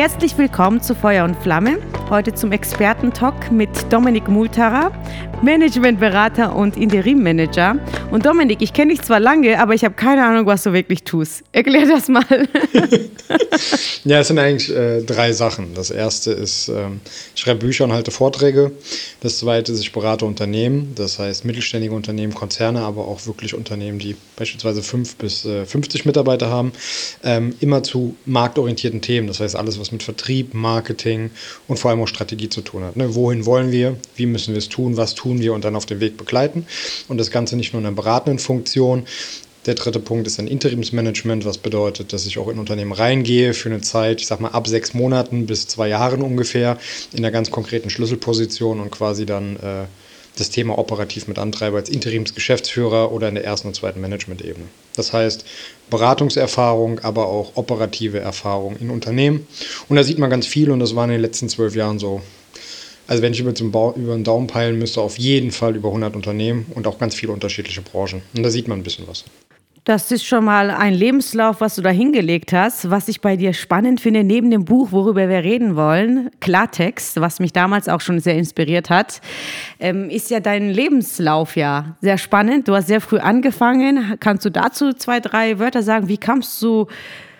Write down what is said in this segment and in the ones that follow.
Herzlich willkommen zu Feuer und Flamme. Heute zum Experten-Talk mit Dominik Multara, Managementberater und Interimmanager. Und Dominik, ich kenne dich zwar lange, aber ich habe keine Ahnung, was du wirklich tust. Erklär das mal. ja, es sind eigentlich äh, drei Sachen. Das erste ist, ähm, ich schreibe Bücher und halte Vorträge. Das zweite ist, ich berate Unternehmen, das heißt mittelständige Unternehmen, Konzerne, aber auch wirklich Unternehmen, die beispielsweise fünf bis äh, 50 Mitarbeiter haben, ähm, immer zu marktorientierten Themen. Das heißt, alles, was mit Vertrieb, Marketing und vor allem auch Strategie zu tun hat. Ne? Wohin wollen wir? Wie müssen wir es tun? Was tun wir? Und dann auf dem Weg begleiten. Und das Ganze nicht nur in einer beratenden Funktion, der dritte Punkt ist ein Interimsmanagement, was bedeutet, dass ich auch in Unternehmen reingehe für eine Zeit, ich sag mal ab sechs Monaten bis zwei Jahren ungefähr, in einer ganz konkreten Schlüsselposition und quasi dann äh, das Thema operativ mit antreibe als Interimsgeschäftsführer oder in der ersten und zweiten Management-Ebene. Das heißt, Beratungserfahrung, aber auch operative Erfahrung in Unternehmen. Und da sieht man ganz viel und das war in den letzten zwölf Jahren so. Also wenn ich über, zum über den Daumen peilen müsste, auf jeden Fall über 100 Unternehmen und auch ganz viele unterschiedliche Branchen. Und da sieht man ein bisschen was. Das ist schon mal ein Lebenslauf, was du da hingelegt hast. Was ich bei dir spannend finde, neben dem Buch, worüber wir reden wollen, Klartext, was mich damals auch schon sehr inspiriert hat, ähm, ist ja dein Lebenslauf ja sehr spannend. Du hast sehr früh angefangen. Kannst du dazu zwei, drei Wörter sagen? Wie kamst du,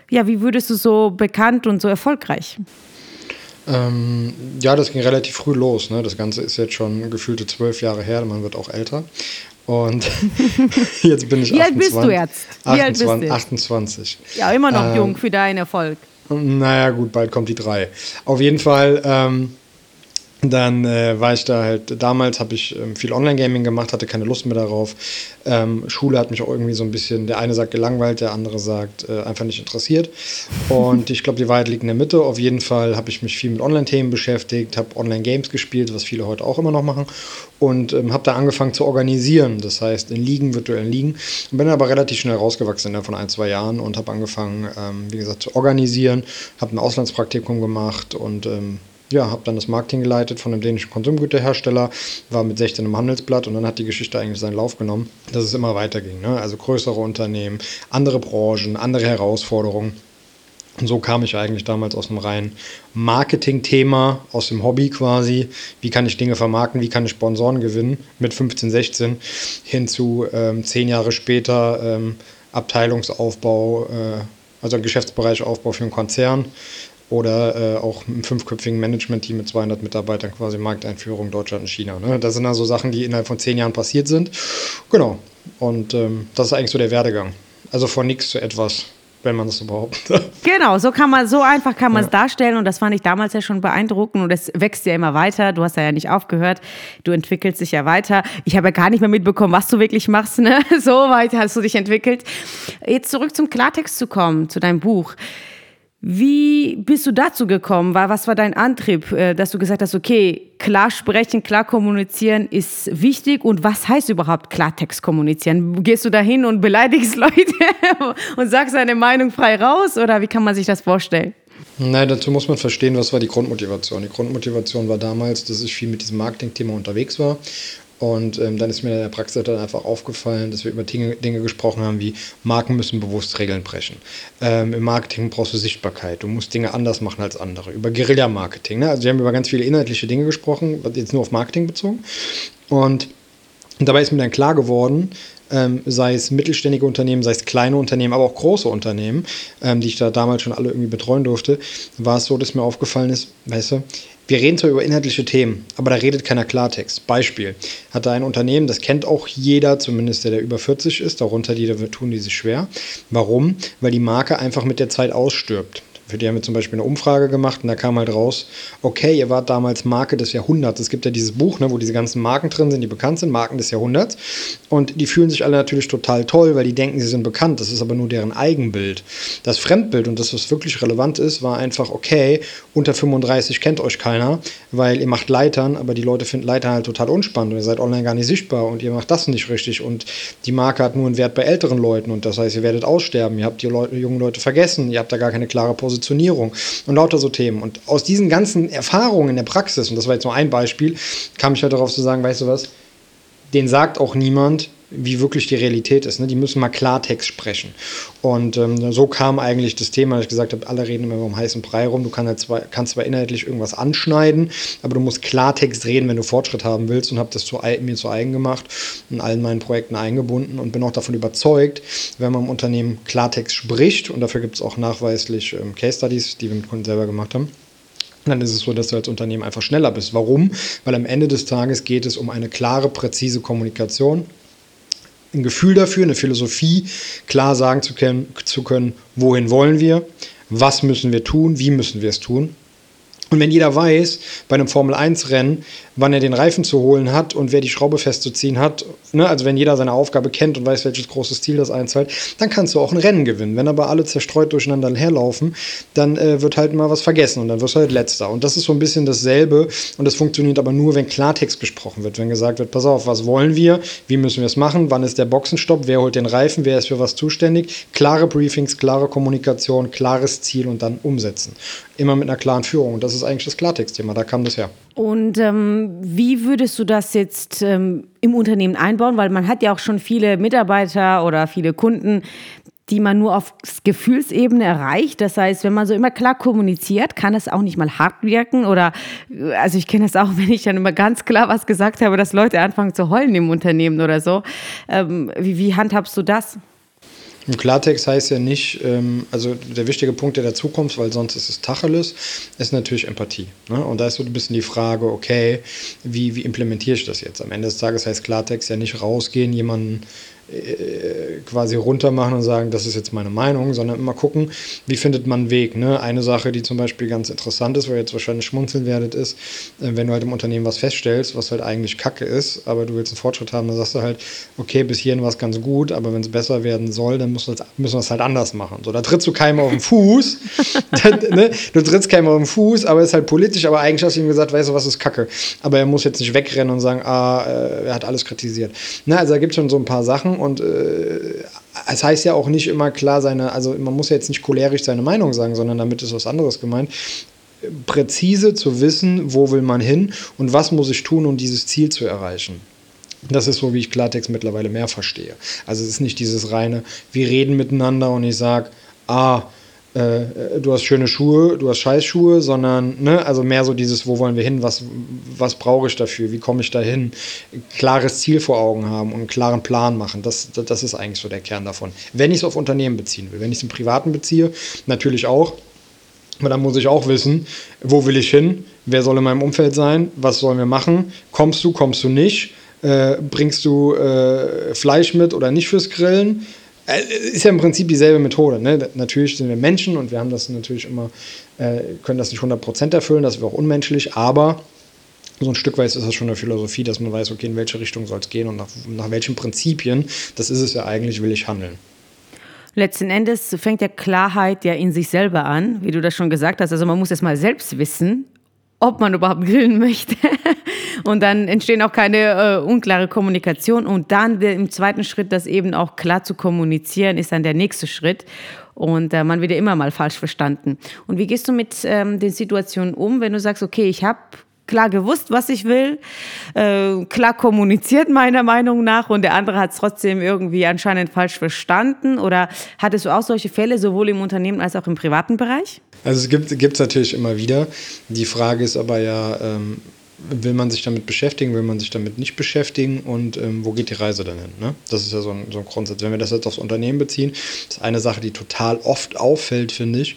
ja, wie würdest du so bekannt und so erfolgreich? Ähm, ja, das ging relativ früh los. Ne? Das Ganze ist jetzt schon gefühlte zwölf Jahre her, man wird auch älter. Und jetzt bin ich Wie 28. alt bist du jetzt? Wie 28, alt bist du? 28. Ja, immer noch ähm, jung für deinen Erfolg. Naja, gut, bald kommt die drei. Auf jeden Fall ähm, dann äh, war ich da halt, damals habe ich ähm, viel Online-Gaming gemacht, hatte keine Lust mehr darauf. Ähm, Schule hat mich auch irgendwie so ein bisschen, der eine sagt gelangweilt, der andere sagt äh, einfach nicht interessiert. Und ich glaube, die Wahrheit liegt in der Mitte. Auf jeden Fall habe ich mich viel mit Online-Themen beschäftigt, habe Online-Games gespielt, was viele heute auch immer noch machen. Und ähm, habe da angefangen zu organisieren, das heißt in Ligen, virtuellen Ligen. Und bin aber relativ schnell rausgewachsen innerhalb von ein, zwei Jahren und habe angefangen, ähm, wie gesagt, zu organisieren, habe ein Auslandspraktikum gemacht und ähm, ja, habe dann das Marketing geleitet von einem dänischen Konsumgüterhersteller, war mit 16 im Handelsblatt und dann hat die Geschichte eigentlich seinen Lauf genommen, dass es immer weiterging. Ne? Also größere Unternehmen, andere Branchen, andere Herausforderungen. Und so kam ich eigentlich damals aus einem reinen Marketing-Thema, aus dem Hobby quasi. Wie kann ich Dinge vermarkten, wie kann ich Sponsoren gewinnen mit 15, 16 hin zu ähm, zehn Jahre später ähm, Abteilungsaufbau, äh, also Geschäftsbereichaufbau für einen Konzern, oder äh, auch ein fünfköpfigen Management-Team mit 200 Mitarbeitern quasi Markteinführung Deutschland und China. Ne? Das sind also Sachen, die innerhalb von zehn Jahren passiert sind. Genau. Und ähm, das ist eigentlich so der Werdegang. Also von nichts zu etwas, wenn man das so behauptet. Genau, so kann man, so einfach kann man es ja. darstellen und das fand ich damals ja schon beeindruckend und es wächst ja immer weiter. Du hast ja nicht aufgehört, du entwickelst dich ja weiter. Ich habe ja gar nicht mehr mitbekommen, was du wirklich machst. Ne? So weit hast du dich entwickelt. Jetzt zurück zum Klartext zu kommen, zu deinem Buch. Wie bist du dazu gekommen? Was war dein Antrieb, äh, dass du gesagt hast, okay, klar sprechen, klar kommunizieren ist wichtig und was heißt überhaupt Klartext kommunizieren? Gehst du dahin und beleidigst Leute und sagst deine Meinung frei raus oder wie kann man sich das vorstellen? Nein, dazu muss man verstehen, was war die Grundmotivation. Die Grundmotivation war damals, dass ich viel mit diesem Marketing-Thema unterwegs war und ähm, dann ist mir in der Praxis dann einfach aufgefallen, dass wir über Dinge, Dinge gesprochen haben wie Marken müssen bewusst Regeln brechen. Ähm, Im Marketing brauchst du Sichtbarkeit, du musst Dinge anders machen als andere. Über Guerilla-Marketing. Ne? Also wir haben über ganz viele inhaltliche Dinge gesprochen, jetzt nur auf Marketing bezogen. Und dabei ist mir dann klar geworden, ähm, sei es mittelständige Unternehmen, sei es kleine Unternehmen, aber auch große Unternehmen, ähm, die ich da damals schon alle irgendwie betreuen durfte, war es so, dass mir aufgefallen ist, weißt du, wir reden zwar über inhaltliche Themen, aber da redet keiner Klartext. Beispiel, hat da ein Unternehmen, das kennt auch jeder, zumindest der, der über 40 ist, darunter die, da tun die sich schwer. Warum? Weil die Marke einfach mit der Zeit ausstirbt. Für die haben wir zum Beispiel eine Umfrage gemacht und da kam halt raus, okay, ihr wart damals Marke des Jahrhunderts. Es gibt ja dieses Buch, ne, wo diese ganzen Marken drin sind, die bekannt sind, Marken des Jahrhunderts. Und die fühlen sich alle natürlich total toll, weil die denken, sie sind bekannt. Das ist aber nur deren Eigenbild. Das Fremdbild und das, was wirklich relevant ist, war einfach, okay, unter 35 kennt euch keiner, weil ihr macht Leitern, aber die Leute finden Leitern halt total unspannend und ihr seid online gar nicht sichtbar und ihr macht das nicht richtig und die Marke hat nur einen Wert bei älteren Leuten und das heißt, ihr werdet aussterben, ihr habt die Leute, jungen Leute vergessen, ihr habt da gar keine klare Position Positionierung und lauter so Themen. Und aus diesen ganzen Erfahrungen in der Praxis, und das war jetzt nur ein Beispiel, kam ich halt darauf zu sagen, weißt du was, den sagt auch niemand, wie wirklich die Realität ist. Ne? Die müssen mal Klartext sprechen. Und ähm, so kam eigentlich das Thema, dass ich gesagt habe, alle reden immer um heißen Brei rum. Du kannst, zwar, kannst zwar inhaltlich irgendwas anschneiden, aber du musst Klartext reden, wenn du Fortschritt haben willst. Und habe das zu, mir zu eigen gemacht, in allen meinen Projekten eingebunden und bin auch davon überzeugt, wenn man im Unternehmen Klartext spricht, und dafür gibt es auch nachweislich ähm, Case Studies, die wir mit Kunden selber gemacht haben, dann ist es so, dass du als Unternehmen einfach schneller bist. Warum? Weil am Ende des Tages geht es um eine klare, präzise Kommunikation ein Gefühl dafür, eine Philosophie, klar sagen zu können, zu können, wohin wollen wir, was müssen wir tun, wie müssen wir es tun. Und wenn jeder weiß, bei einem Formel-1-Rennen, wann er den Reifen zu holen hat und wer die Schraube festzuziehen hat, ne, also wenn jeder seine Aufgabe kennt und weiß, welches großes Ziel das einzahlt, dann kannst du auch ein Rennen gewinnen. Wenn aber alle zerstreut durcheinander herlaufen, dann äh, wird halt mal was vergessen und dann wirst du halt letzter. Und das ist so ein bisschen dasselbe und das funktioniert aber nur, wenn Klartext gesprochen wird, wenn gesagt wird, pass auf, was wollen wir, wie müssen wir es machen, wann ist der Boxenstopp, wer holt den Reifen, wer ist für was zuständig, klare Briefings, klare Kommunikation, klares Ziel und dann umsetzen. Immer mit einer klaren Führung. Und das ist eigentlich das Klartextthema, da kam das her. Und ähm, wie würdest du das jetzt ähm, im Unternehmen einbauen? Weil man hat ja auch schon viele Mitarbeiter oder viele Kunden, die man nur auf Gefühlsebene erreicht. Das heißt, wenn man so immer klar kommuniziert, kann es auch nicht mal hart wirken. Oder also ich kenne es auch, wenn ich dann immer ganz klar was gesagt habe, dass Leute anfangen zu heulen im Unternehmen oder so. Ähm, wie, wie handhabst du das? Im Klartext heißt ja nicht, ähm, also der wichtige Punkt, der dazukommt, weil sonst ist es Tacheles, ist natürlich Empathie. Ne? Und da ist so ein bisschen die Frage, okay, wie, wie implementiere ich das jetzt? Am Ende des Tages heißt Klartext ja nicht rausgehen, jemanden quasi runter machen und sagen, das ist jetzt meine Meinung, sondern immer gucken, wie findet man einen Weg. Ne? Eine Sache, die zum Beispiel ganz interessant ist, wo ihr jetzt wahrscheinlich schmunzeln werdet, ist, äh, wenn du halt im Unternehmen was feststellst, was halt eigentlich Kacke ist, aber du willst einen Fortschritt haben, dann sagst du halt, okay, bis hierhin war es ganz gut, aber wenn es besser werden soll, dann müssen wir es halt anders machen. So, da trittst du keinem auf den Fuß. ne? Du trittst keinem auf den Fuß, aber ist halt politisch, aber eigentlich hast du ihm gesagt, weißt du, was ist Kacke. Aber er muss jetzt nicht wegrennen und sagen, ah, äh, er hat alles kritisiert. Na, also da gibt es schon so ein paar Sachen und äh, es heißt ja auch nicht immer klar seine, also man muss ja jetzt nicht cholerisch seine Meinung sagen, sondern damit ist was anderes gemeint. Präzise zu wissen, wo will man hin und was muss ich tun, um dieses Ziel zu erreichen. Das ist so, wie ich Klartext mittlerweile mehr verstehe. Also es ist nicht dieses reine, wir reden miteinander und ich sage, ah, äh, du hast schöne Schuhe, du hast Scheißschuhe, sondern, ne, also mehr so dieses, wo wollen wir hin, was, was brauche ich dafür, wie komme ich da hin, klares Ziel vor Augen haben und einen klaren Plan machen, das, das ist eigentlich so der Kern davon. Wenn ich es auf Unternehmen beziehen will, wenn ich es im Privaten beziehe, natürlich auch, aber dann muss ich auch wissen, wo will ich hin, wer soll in meinem Umfeld sein, was sollen wir machen, kommst du, kommst du nicht, äh, bringst du äh, Fleisch mit oder nicht fürs Grillen, ist ja im Prinzip dieselbe Methode. Ne? Natürlich sind wir Menschen und wir haben das natürlich immer, äh, können das nicht 100% erfüllen, das wäre auch unmenschlich, aber so ein Stück weit ist das schon eine Philosophie, dass man weiß, okay, in welche Richtung soll es gehen und nach, nach welchen Prinzipien, das ist es ja eigentlich, will ich handeln. Letzten Endes fängt ja Klarheit ja in sich selber an, wie du das schon gesagt hast. Also man muss es mal selbst wissen, ob man überhaupt grillen möchte. Und dann entstehen auch keine äh, unklare Kommunikation. Und dann im zweiten Schritt, das eben auch klar zu kommunizieren, ist dann der nächste Schritt. Und äh, man wird ja immer mal falsch verstanden. Und wie gehst du mit ähm, den Situationen um, wenn du sagst, okay, ich habe klar gewusst, was ich will, äh, klar kommuniziert meiner Meinung nach und der andere hat es trotzdem irgendwie anscheinend falsch verstanden? Oder hattest du auch solche Fälle, sowohl im Unternehmen als auch im privaten Bereich? Also es gibt es natürlich immer wieder. Die Frage ist aber ja, ähm, will man sich damit beschäftigen, will man sich damit nicht beschäftigen und ähm, wo geht die Reise dann hin? Ne? Das ist ja so ein, so ein Grundsatz. Wenn wir das jetzt aufs Unternehmen beziehen, ist eine Sache, die total oft auffällt, finde ich,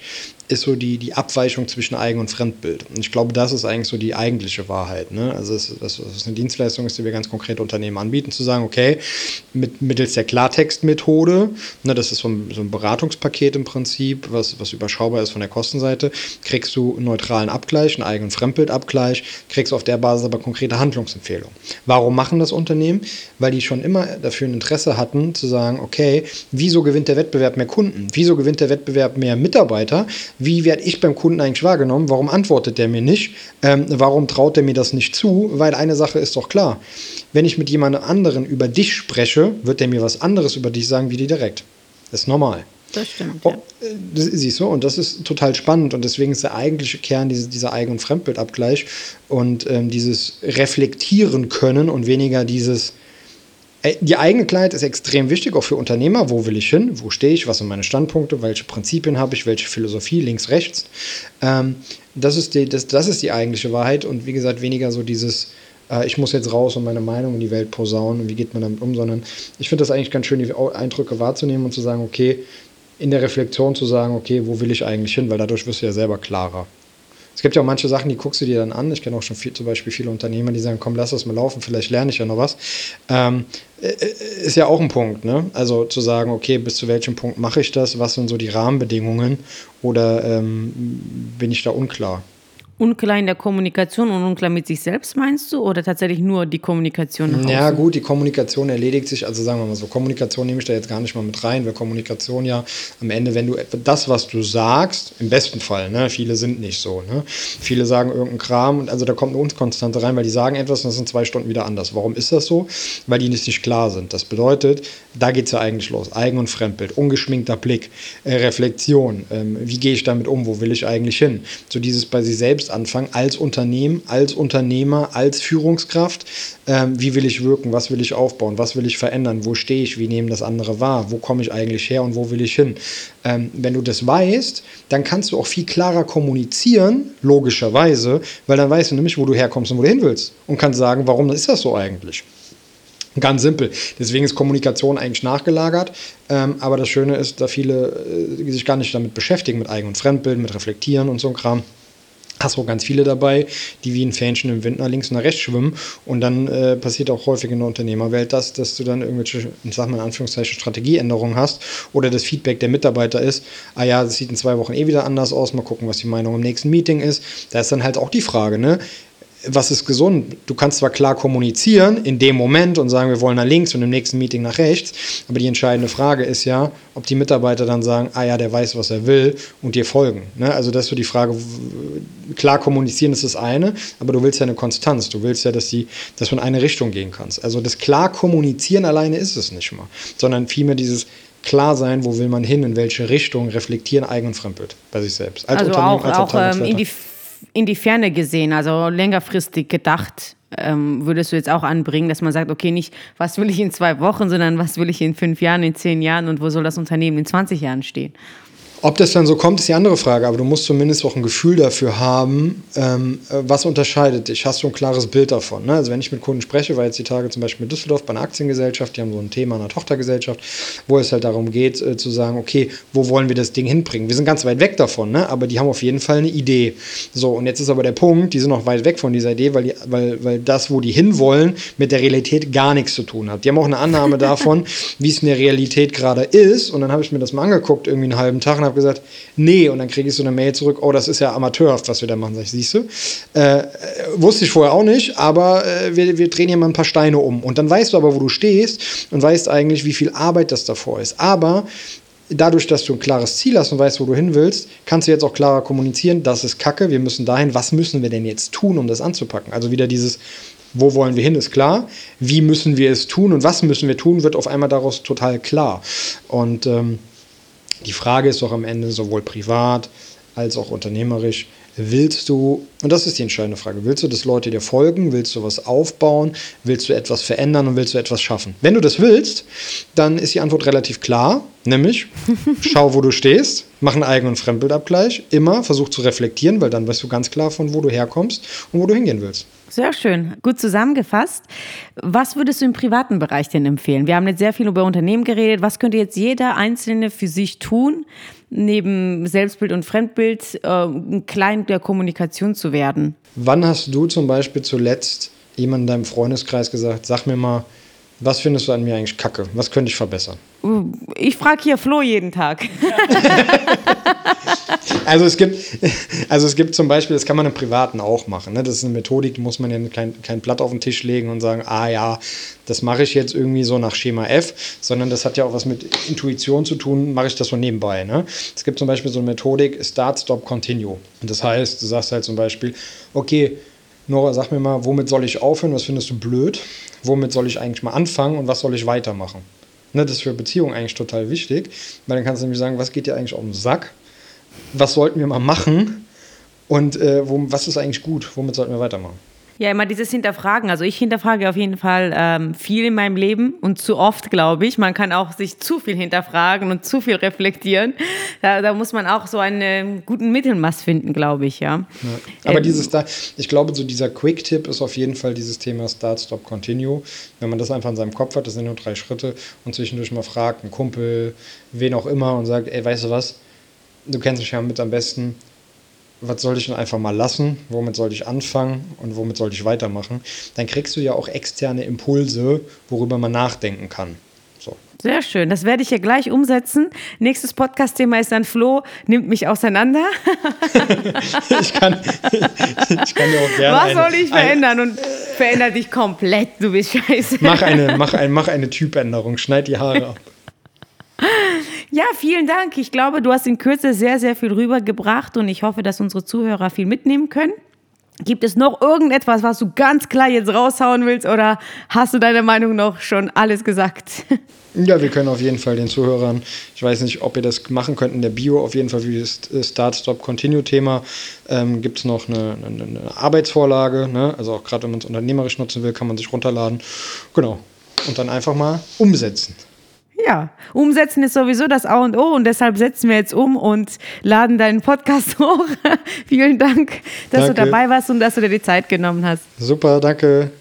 ist so die, die Abweichung zwischen Eigen- und Fremdbild. Und ich glaube, das ist eigentlich so die eigentliche Wahrheit. Ne? Also, dass das, das eine Dienstleistung ist, die wir ganz konkret Unternehmen anbieten, zu sagen, okay, mit, mittels der Klartextmethode, ne, das ist so ein, so ein Beratungspaket im Prinzip, was, was überschaubar ist von der Kostenseite, kriegst du einen neutralen Abgleich, einen Eigen- und Fremdbildabgleich, kriegst auf der Basis aber konkrete Handlungsempfehlungen. Warum machen das Unternehmen? Weil die schon immer dafür ein Interesse hatten, zu sagen, okay, wieso gewinnt der Wettbewerb mehr Kunden? Wieso gewinnt der Wettbewerb mehr Mitarbeiter? Wie werde ich beim Kunden eigentlich wahrgenommen? Warum antwortet der mir nicht? Ähm, warum traut er mir das nicht zu? Weil eine Sache ist doch klar. Wenn ich mit jemand anderen über dich spreche, wird er mir was anderes über dich sagen wie dir direkt. Das ist normal. Das stimmt. Oh, das siehst du, und das ist total spannend. Und deswegen ist der eigentliche Kern diese, dieser Eigen- und Fremdbildabgleich und ähm, dieses Reflektieren können und weniger dieses Äh, die eigene Klarheit ist extrem wichtig, auch für Unternehmer. Wo will ich hin? Wo stehe ich? Was sind meine Standpunkte? Welche Prinzipien habe ich? Welche Philosophie? Links, rechts. Ähm, das, ist die, das, das ist die eigentliche Wahrheit und wie gesagt, weniger so dieses, äh, ich muss jetzt raus und meine Meinung in die Welt posaunen und wie geht man damit um, sondern ich finde das eigentlich ganz schön, die Eindrücke wahrzunehmen und zu sagen, okay, in der Reflexion zu sagen, okay, wo will ich eigentlich hin, weil dadurch wirst du ja selber klarer. Es gibt ja auch manche Sachen, die guckst du dir dann an. Ich kenne auch schon viel, zum Beispiel viele Unternehmer, die sagen, komm, lass das mal laufen, vielleicht lerne ich ja noch was. Ähm, äh, äh, ist ja auch ein Punkt, ne? Also zu sagen, okay, bis zu welchem Punkt mache ich das, was sind so die Rahmenbedingungen oder ähm, bin ich da unklar? Unklar in der Kommunikation und unklar mit sich selbst, meinst du? Oder tatsächlich nur die Kommunikation? Ja, gut, die Kommunikation erledigt sich. Also sagen wir mal so, Kommunikation nehme ich da jetzt gar nicht mal mit rein, weil Kommunikation ja am Ende, wenn du das, was du sagst, im besten Fall, ne, viele sind nicht so, ne? Viele sagen irgendeinen Kram und also da kommt eine Unkonstante rein, weil die sagen etwas und das sind zwei Stunden wieder anders. Warum ist das so? Weil die nicht, nicht klar sind. Das bedeutet, da geht es ja eigentlich los. Eigen- und Fremdbild, ungeschminkter Blick, äh, Reflexion. Ähm, wie gehe ich damit um? Wo will ich eigentlich hin? So dieses bei sich selbst anfangen, als Unternehmen, als Unternehmer, als Führungskraft. Ähm, wie will ich wirken? Was will ich aufbauen? Was will ich verändern? Wo stehe ich? Wie nehmen das andere wahr? Wo komme ich eigentlich her und wo will ich hin? Ähm, wenn du das weißt, dann kannst du auch viel klarer kommunizieren, logischerweise, weil dann weißt du nämlich, wo du herkommst und wo du hin willst. Und kannst sagen, warum ist das so eigentlich? Ganz simpel. Deswegen ist Kommunikation eigentlich nachgelagert. Ähm, aber das Schöne ist, da viele äh, sich gar nicht damit beschäftigen, mit Eigen- und Fremdbild, mit Reflektieren und so ein Kram. Hast auch ganz viele dabei, die wie ein Fähnchen im Wind nach links und nach rechts schwimmen. Und dann äh, passiert auch häufig in der Unternehmerwelt das, dass du dann irgendwelche, ich sag mal in Anführungszeichen, Strategieänderungen hast oder das Feedback der Mitarbeiter ist, ah ja, das sieht in zwei Wochen eh wieder anders aus, mal gucken, was die Meinung im nächsten Meeting ist. Da ist dann halt auch die Frage, ne? Was ist gesund? Du kannst zwar klar kommunizieren in dem Moment und sagen, wir wollen nach links und im nächsten Meeting nach rechts, aber die entscheidende Frage ist ja, ob die Mitarbeiter dann sagen, ah ja, der weiß, was er will und dir folgen. Ne? Also das ist so die Frage, klar kommunizieren ist das eine, aber du willst ja eine Konstanz, du willst ja, dass, die, dass du in eine Richtung gehen kannst. Also das klar kommunizieren alleine ist es nicht mal, sondern vielmehr dieses klar sein, wo will man hin, in welche Richtung, reflektieren, eigen und fremdbild bei sich selbst. Als also auch, als auch ähm, in die Ferne gesehen, also längerfristig gedacht, ähm, würdest du jetzt auch anbringen, dass man sagt, okay, nicht, was will ich in zwei Wochen, sondern was will ich in fünf Jahren, in zehn Jahren und wo soll das Unternehmen in 20 Jahren stehen? Ob das dann so kommt, ist die andere Frage, aber du musst zumindest auch ein Gefühl dafür haben, ähm, was unterscheidet dich. Hast du ein klares Bild davon? Ne? Also wenn ich mit Kunden spreche, war jetzt die Tage zum Beispiel mit Düsseldorf bei einer Aktiengesellschaft, die haben so ein Thema einer Tochtergesellschaft, wo es halt darum geht, äh, zu sagen, okay, wo wollen wir das Ding hinbringen? Wir sind ganz weit weg davon, ne? aber die haben auf jeden Fall eine Idee. So, und jetzt ist aber der Punkt, die sind noch weit weg von dieser Idee, weil, die, weil, weil das, wo die hinwollen, mit der Realität gar nichts zu tun hat. Die haben auch eine Annahme davon, wie es in der Realität gerade ist. Und dann habe ich mir das mal angeguckt, irgendwie einen halben Tag und habe gesagt, nee, und dann kriege ich so eine Mail zurück, oh, das ist ja amateurhaft, was wir da machen. Sag ich, siehst du? Äh, wusste ich vorher auch nicht, aber äh, wir, wir drehen hier mal ein paar Steine um. Und dann weißt du aber, wo du stehst und weißt eigentlich, wie viel Arbeit das davor ist. Aber dadurch, dass du ein klares Ziel hast und weißt, wo du hin willst, kannst du jetzt auch klarer kommunizieren, das ist Kacke, wir müssen dahin, was müssen wir denn jetzt tun, um das anzupacken? Also wieder dieses, wo wollen wir hin, ist klar. Wie müssen wir es tun und was müssen wir tun, wird auf einmal daraus total klar. Und ähm, die Frage ist doch am Ende sowohl privat als auch unternehmerisch, willst du, und das ist die entscheidende Frage, willst du, dass Leute dir folgen, willst du was aufbauen, willst du etwas verändern und willst du etwas schaffen? Wenn du das willst, dann ist die Antwort relativ klar, nämlich schau, wo du stehst, mach einen Eigen- und Fremdbildabgleich, immer versuch zu reflektieren, weil dann weißt du ganz klar, von wo du herkommst und wo du hingehen willst. Sehr schön, gut zusammengefasst. Was würdest du im privaten Bereich denn empfehlen? Wir haben jetzt sehr viel über Unternehmen geredet. Was könnte jetzt jeder Einzelne für sich tun, neben Selbstbild und Fremdbild äh, ein Klein der Kommunikation zu werden? Wann hast du zum Beispiel zuletzt jemand in deinem Freundeskreis gesagt, sag mir mal, was findest du an mir eigentlich kacke? Was könnte ich verbessern? Ich frage hier Flo jeden Tag. also, es gibt, also es gibt zum Beispiel, das kann man im Privaten auch machen. Ne? Das ist eine Methodik, die muss man ja kein, kein Blatt auf den Tisch legen und sagen, ah ja, das mache ich jetzt irgendwie so nach Schema F, sondern das hat ja auch was mit Intuition zu tun, mache ich das so nebenbei. Ne? Es gibt zum Beispiel so eine Methodik, Start, Stop, Continue. Und das heißt, du sagst halt zum Beispiel, okay, Nora, sag mir mal, womit soll ich aufhören? Was findest du blöd? Womit soll ich eigentlich mal anfangen und was soll ich weitermachen? Ne, das ist für Beziehungen eigentlich total wichtig, weil dann kannst du nämlich sagen, was geht dir eigentlich auf den Sack? Was sollten wir mal machen? Und äh, wo, was ist eigentlich gut? Womit sollten wir weitermachen? Ja, immer dieses Hinterfragen. Also ich hinterfrage auf jeden Fall ähm, viel in meinem Leben und zu oft, glaube ich. Man kann auch sich zu viel hinterfragen und zu viel reflektieren. Da, da muss man auch so einen guten Mittelmaß finden, glaube ich, ja. ja. Aber ähm, dieses da, ich glaube, so dieser Quick-Tipp ist auf jeden Fall dieses Thema Start, Stop, Continue. Wenn man das einfach in seinem Kopf hat, das sind nur drei Schritte und zwischendurch mal fragt, einen Kumpel, wen auch immer und sagt, ey, weißt du was, du kennst mich ja mit am besten, was soll ich denn einfach mal lassen, womit soll ich anfangen und womit soll ich weitermachen, dann kriegst du ja auch externe Impulse, worüber man nachdenken kann. So. Sehr schön, das werde ich ja gleich umsetzen. Nächstes Podcast-Thema ist dann Flo, nimmt mich auseinander. ich, kann, ich kann ja auch gerne. Was soll ich verändern? und verändere dich komplett, du bist scheiße. Mach eine, mach ein, mach eine Typänderung, schneid die Haare ab. Ja, vielen Dank. Ich glaube, du hast in Kürze sehr, sehr viel rübergebracht und ich hoffe, dass unsere Zuhörer viel mitnehmen können. Gibt es noch irgendetwas, was du ganz klar jetzt raushauen willst oder hast du deine Meinung noch schon alles gesagt? Ja, wir können auf jeden Fall den Zuhörern, ich weiß nicht, ob ihr das machen könnt in der Bio, auf jeden Fall für das Start, Stop, Continue-Thema ähm, gibt es noch eine, eine, eine Arbeitsvorlage. Ne? Also auch gerade wenn man es unternehmerisch nutzen will, kann man sich runterladen. Genau. Und dann einfach mal umsetzen. Ja, umsetzen ist sowieso das A und O und deshalb setzen wir jetzt um und laden deinen Podcast hoch. Vielen Dank, dass danke. du dabei warst und dass du dir die Zeit genommen hast. Super, danke.